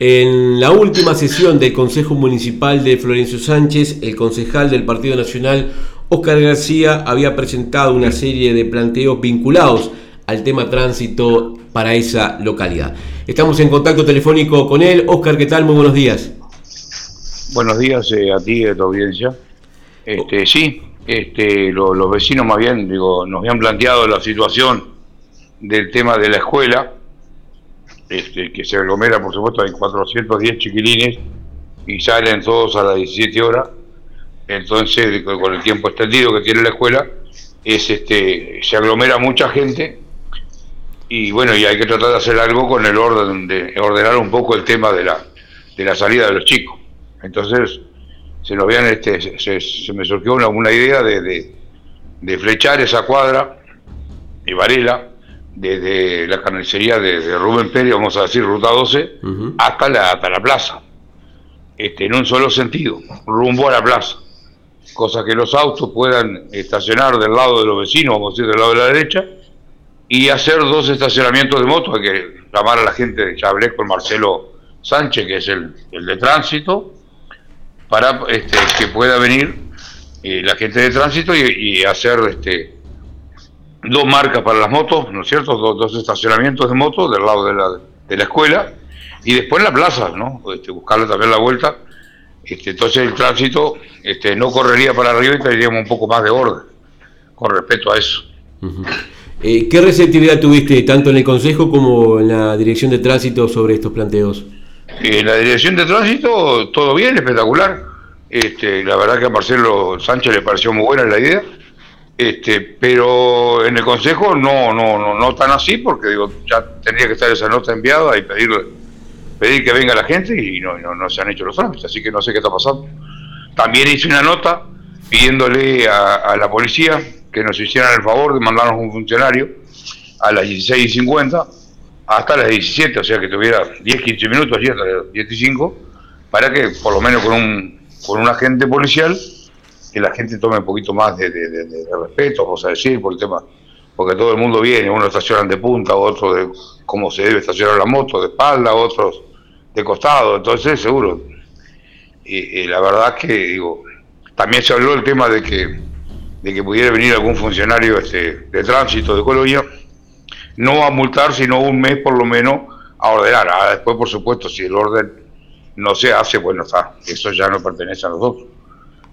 En la última sesión del Consejo Municipal de Florencio Sánchez, el concejal del Partido Nacional, Óscar García, había presentado una serie de planteos vinculados al tema tránsito para esa localidad. Estamos en contacto telefónico con él. Óscar, ¿qué tal? Muy buenos días. Buenos días eh, a ti y a tu audiencia. Este, sí, este, los vecinos más bien, digo, nos habían planteado la situación del tema de la escuela este, que se aglomera, por supuesto, hay 410 chiquilines y salen todos a las 17 horas. Entonces, con el tiempo extendido que tiene la escuela, es este, se aglomera mucha gente y bueno, y hay que tratar de hacer algo con el orden, de ordenar un poco el tema de la, de la salida de los chicos. Entonces, se nos vean este, se, me surgió una, una idea de, de, flechar esa cuadra de Varela desde la carnicería de, Rubén Pérez, vamos a decir, ruta 12, hasta, la, hasta la plaza, este, en un solo sentido, rumbo a la plaza, cosa que los autos puedan estacionar del lado de los vecinos, vamos a decir, del lado de la derecha, y hacer dos estacionamientos de moto, hay que llamar a la gente, ya hablé con Marcelo Sánchez, que es el, de tránsito, para este, que pueda venir eh, la gente de tránsito y, y hacer este, dos marcas para las motos, ¿no es cierto? Dos, estacionamientos de motos del lado de la, de la escuela y después en la plaza, ¿no? Este, buscarle también la vuelta. Este, entonces el tránsito este, no correría para arriba y tendríamos un poco más de orden con respecto a eso. Eh, ¿Qué receptividad tuviste tanto en el Consejo como en la Dirección de Tránsito sobre estos planteos? En la Dirección de Tránsito todo bien, espectacular. Este, la verdad que a Marcelo Sánchez le pareció muy buena la idea este, pero en el Consejo no, no, no, no tan así, porque digo, ya tendría que estar esa nota enviada y pedir, pedir que venga la gente y no, no, se han hecho los trámites, así que no sé qué está pasando. También hice una nota pidiéndole a, la policía que nos hicieran el favor de mandarnos un funcionario a las 16.50 hasta las 17, o sea que tuviera 10, 15 minutos allí hasta las 15, para que por lo menos con un, con un agente policial que la gente tome un poquito más de, respeto, vamos a decir, por el tema, porque todo el mundo viene, unos estacionan de punta, otros de cómo se debe estacionar la moto, de espalda, otros de costado, entonces seguro. Y, la verdad es que, digo, también se habló del tema de que, de que pudiera venir algún funcionario este, de tránsito de Colonia, no a multar, sino un mes por lo menos a ordenar. Ah, después, por supuesto, si el orden no se hace, bueno, está, eso ya no pertenece a nosotros.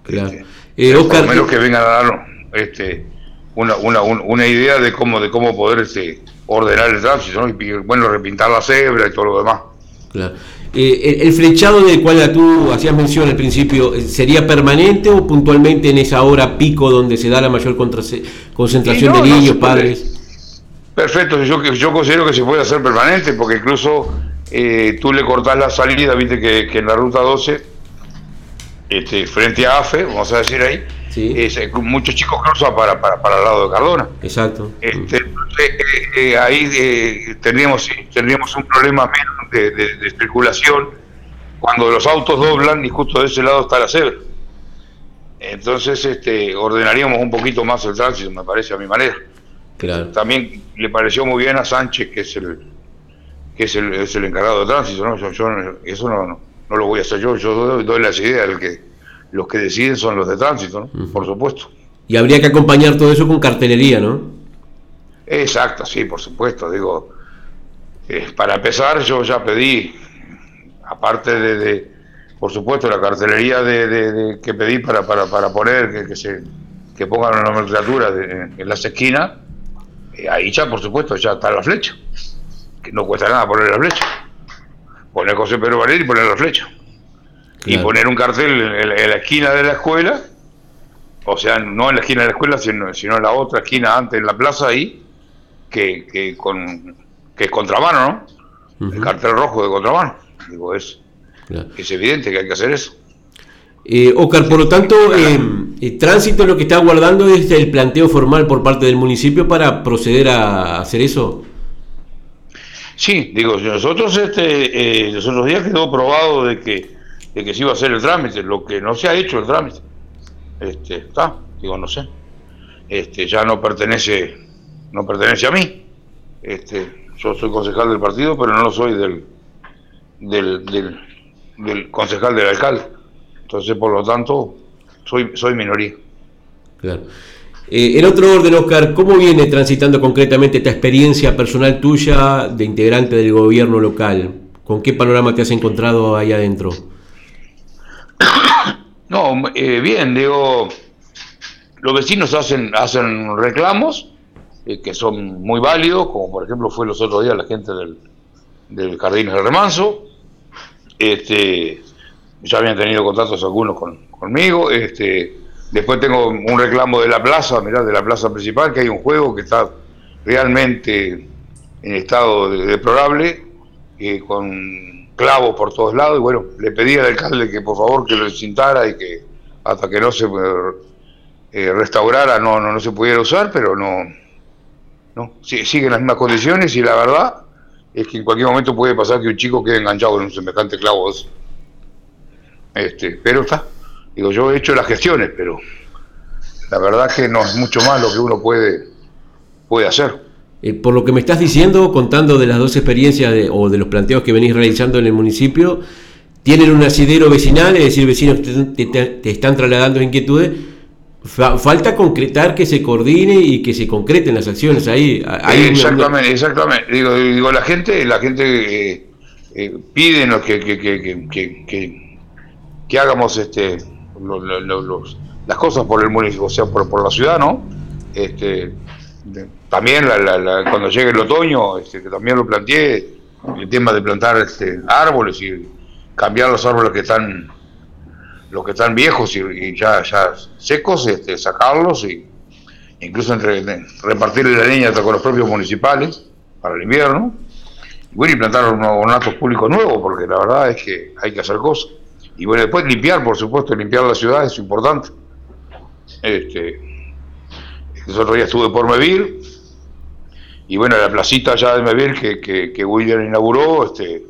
Claro. Este, eh, Oscar, menos que vengan a dar este, una, una, una, idea de cómo, de cómo poder este, ordenar el tránsito, y bueno, repintar la cebra y todo lo demás. Claro. Eh, el, flechado del cual tú hacías mención al principio, eh, ¿sería permanente o puntualmente en esa hora pico donde se da la mayor concentración de niños, padres? Perfecto, yo, yo considero que se puede hacer permanente, porque incluso eh, tú le cortás la salida, viste que, que en la ruta 12 este, frente a AFE, vamos a decir ahí, eh, muchos chicos cruzan para, para, para, el lado de Cardona. Exacto. Este, eh, eh, ahí tendríamos, tendríamos un problema menos de, de, circulación cuando los autos doblan y justo de ese lado está la cebra. Entonces este, ordenaríamos un poquito más el tránsito, me parece, a mi manera. Claro. También le pareció muy bien a Sánchez, que es el que es el, es el encargado de tránsito, ¿no? Yo, yo eso no, no no lo voy a hacer yo, yo doy, las ideas, el que, los que deciden son los de tránsito, ¿no? por supuesto. Y habría que acompañar todo eso con cartelería, ¿no? Exacto, sí, por supuesto. Digo, eh, para empezar, yo ya pedí, aparte de, por supuesto, la cartelería de, que pedí para, para, para poner, que, que, se que pongan una nomenclatura en las esquinas, eh, ahí ya, por supuesto, ya está la flecha, que no cuesta nada poner la flecha poner José Pedro Valer y poner la flecha. Y poner un cartel en, la esquina de la escuela, o sea, no en la esquina de la escuela, sino, sino en la otra esquina antes, en la plaza ahí, que, que, con, que es contramano, ¿no? El cartel rojo de contramano. Digo, es, es evidente que hay que hacer eso. Eh, Oscar, por lo tanto, eh, el tránsito lo que está guardando es el planteo formal por parte del municipio para proceder a hacer eso. Sí, digo, nosotros este, eh, los otros días quedó probado de que, de que se iba a hacer el trámite, lo que no se ha hecho el trámite. Este, está, digo, no sé. Este, ya no pertenece, no pertenece a mí. Este, yo soy concejal del partido, pero no lo soy del, del, del, concejal del alcalde. Entonces, por lo tanto, soy, soy minoría. Claro. Eh, en otro orden, Oscar, ¿cómo viene transitando concretamente esta experiencia personal tuya de integrante del gobierno local? ¿Con qué panorama te has encontrado ahí adentro? No, eh, bien, digo, los vecinos hacen, hacen reclamos eh, que son muy válidos, como por ejemplo fue los otros días la gente del, del del Remanso. Este, ya habían tenido contactos algunos conmigo. Este, después tengo un reclamo de la plaza, mirá, de la plaza principal, que hay un juego que está realmente en estado deplorable, eh, con clavos por todos lados. Y bueno, le pedí al alcalde que por favor que lo cintara y que hasta que no se eh, restaurara no, no, no se pudiera usar, pero no, no, sigue en las mismas condiciones y la verdad es que en cualquier momento puede pasar que un chico quede enganchado en un semejante clavo. Este, pero está, digo, yo he hecho las gestiones, pero la verdad que no es mucho más lo que uno puede, puede hacer. Eh, por lo que me estás diciendo, contando de las dos experiencias o de los planteos que venís realizando en el municipio, tienen un asidero vecinal, es decir, vecinos te, te están trasladando inquietudes, falta concretar que se coordine y que se concreten las acciones ahí. exactamente, exactamente. Digo, digo, la gente, la gente eh, eh, pide que, que, que, que, hagamos este las cosas por el municipio, o sea, por, por la ciudad, ¿no? Este, también cuando llegue el otoño, este, que también lo planteé, el tema de plantar este, árboles y cambiar los árboles que están los que están viejos y, ya, ya secos, este, sacarlos y incluso entre, repartirle la leña con los propios municipales para el invierno. Y bueno, y plantar unos ornatos públicos nuevos, porque la verdad es que hay que hacer cosas. Y bueno, después limpiar, por supuesto, limpiar la ciudad es importante. Este, el otro día estuve por Mevir, y bueno, la placita ya de Mevir que, que, que William inauguró, este,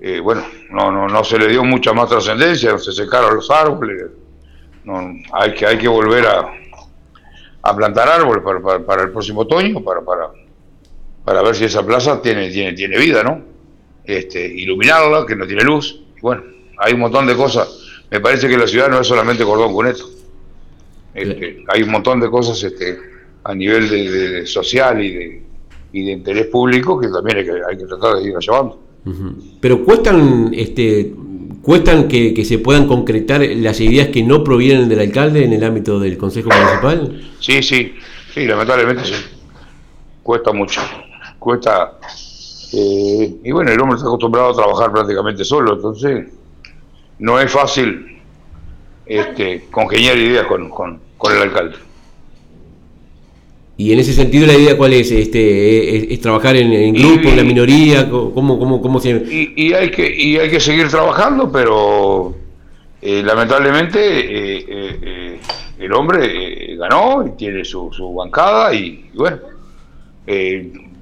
eh, bueno, no, no, no se le dio mucha más trascendencia, se secaron los árboles, hay, que, hay que volver a, plantar árboles para, para, el próximo otoño, para, para, para ver si esa plaza tiene, tiene, tiene vida, ¿no? Este, iluminarla, que no tiene luz, bueno, hay un montón de cosas. Me parece que la ciudad no es solamente cordón con esto. Este, hay un montón de cosas este, a nivel de, social y de, y de interés público que también hay que, hay que tratar de ir llevando. Pero cuestan, este, cuestan que, se puedan concretar las ideas que no provienen del alcalde en el ámbito del Consejo Municipal. Sí, sí, sí, lamentablemente sí. Cuesta mucho. Cuesta. Eh, y bueno, el hombre está acostumbrado a trabajar prácticamente solo, entonces no es fácil este, congeniar ideas con, con, con el alcalde. Y en ese sentido la idea cuál es, este, es, trabajar en, grupo, en la minoría, cómo, cómo, cómo se... Y, y, hay que y hay que seguir trabajando, pero eh, lamentablemente eh, eh, el hombre ganó y tiene su, su bancada y, bueno,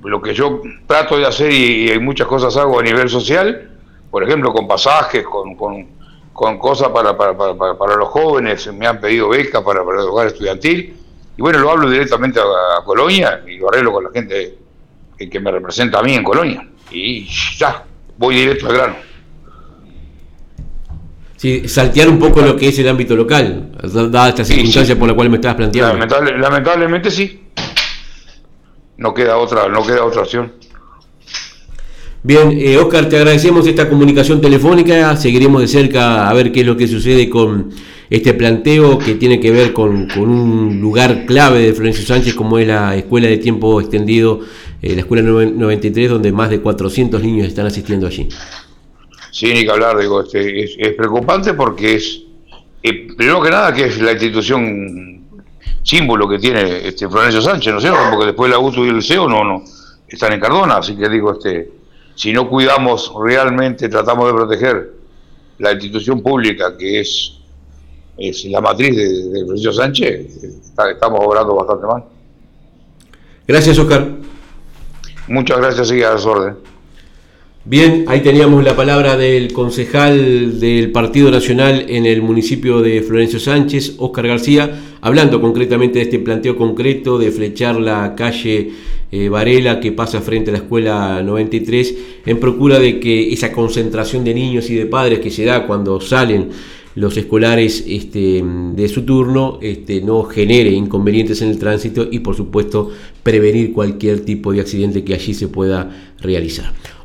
lo que yo trato de hacer y, hay muchas cosas hago a nivel social, por ejemplo con pasajes, con, con, con cosas para, para, para, para, los jóvenes, me han pedido becas para, para el hogar estudiantil y bueno, lo hablo directamente a, Colonia y lo arreglo con la gente que, me representa a mí en Colonia. Y ya, voy directo al grano. Sí, saltear un poco lo que es el ámbito local, dada esta circunstancia por la cual me estabas planteando. lamentablemente sí. No queda otra, no queda otra opción. Bien, eh, Oscar, te agradecemos esta comunicación telefónica, seguiremos de cerca a ver qué es lo que sucede con este planteo que tiene que ver con, un lugar clave de Florencio Sánchez como es la escuela de tiempo extendido, eh, la escuela 93, donde más de 400 niños están asistiendo allí. Sí, ni que hablar, digo, este, es, preocupante porque es, eh, primero que nada, que es la institución símbolo que tiene este Florencio Sánchez, ¿no es cierto? Porque después la UTU y el liceo no, no están en Cardona, así que digo, este si no cuidamos realmente, tratamos de proteger la institución pública que es, es la matriz de, de Sánchez, estamos obrando bastante mal. Gracias, Oscar. Muchas gracias y a las órdenes. Bien, ahí teníamos la palabra del concejal del Partido Nacional en el municipio de Florencio Sánchez, Oscar García, hablando concretamente de este planteo concreto de flechar la calle eh, Varela que pasa frente a la escuela 93 en procura de que esa concentración de niños y de padres que se da cuando salen los escolares este, de su turno este, no genere inconvenientes en el tránsito y por supuesto prevenir cualquier tipo de accidente que allí se pueda realizar.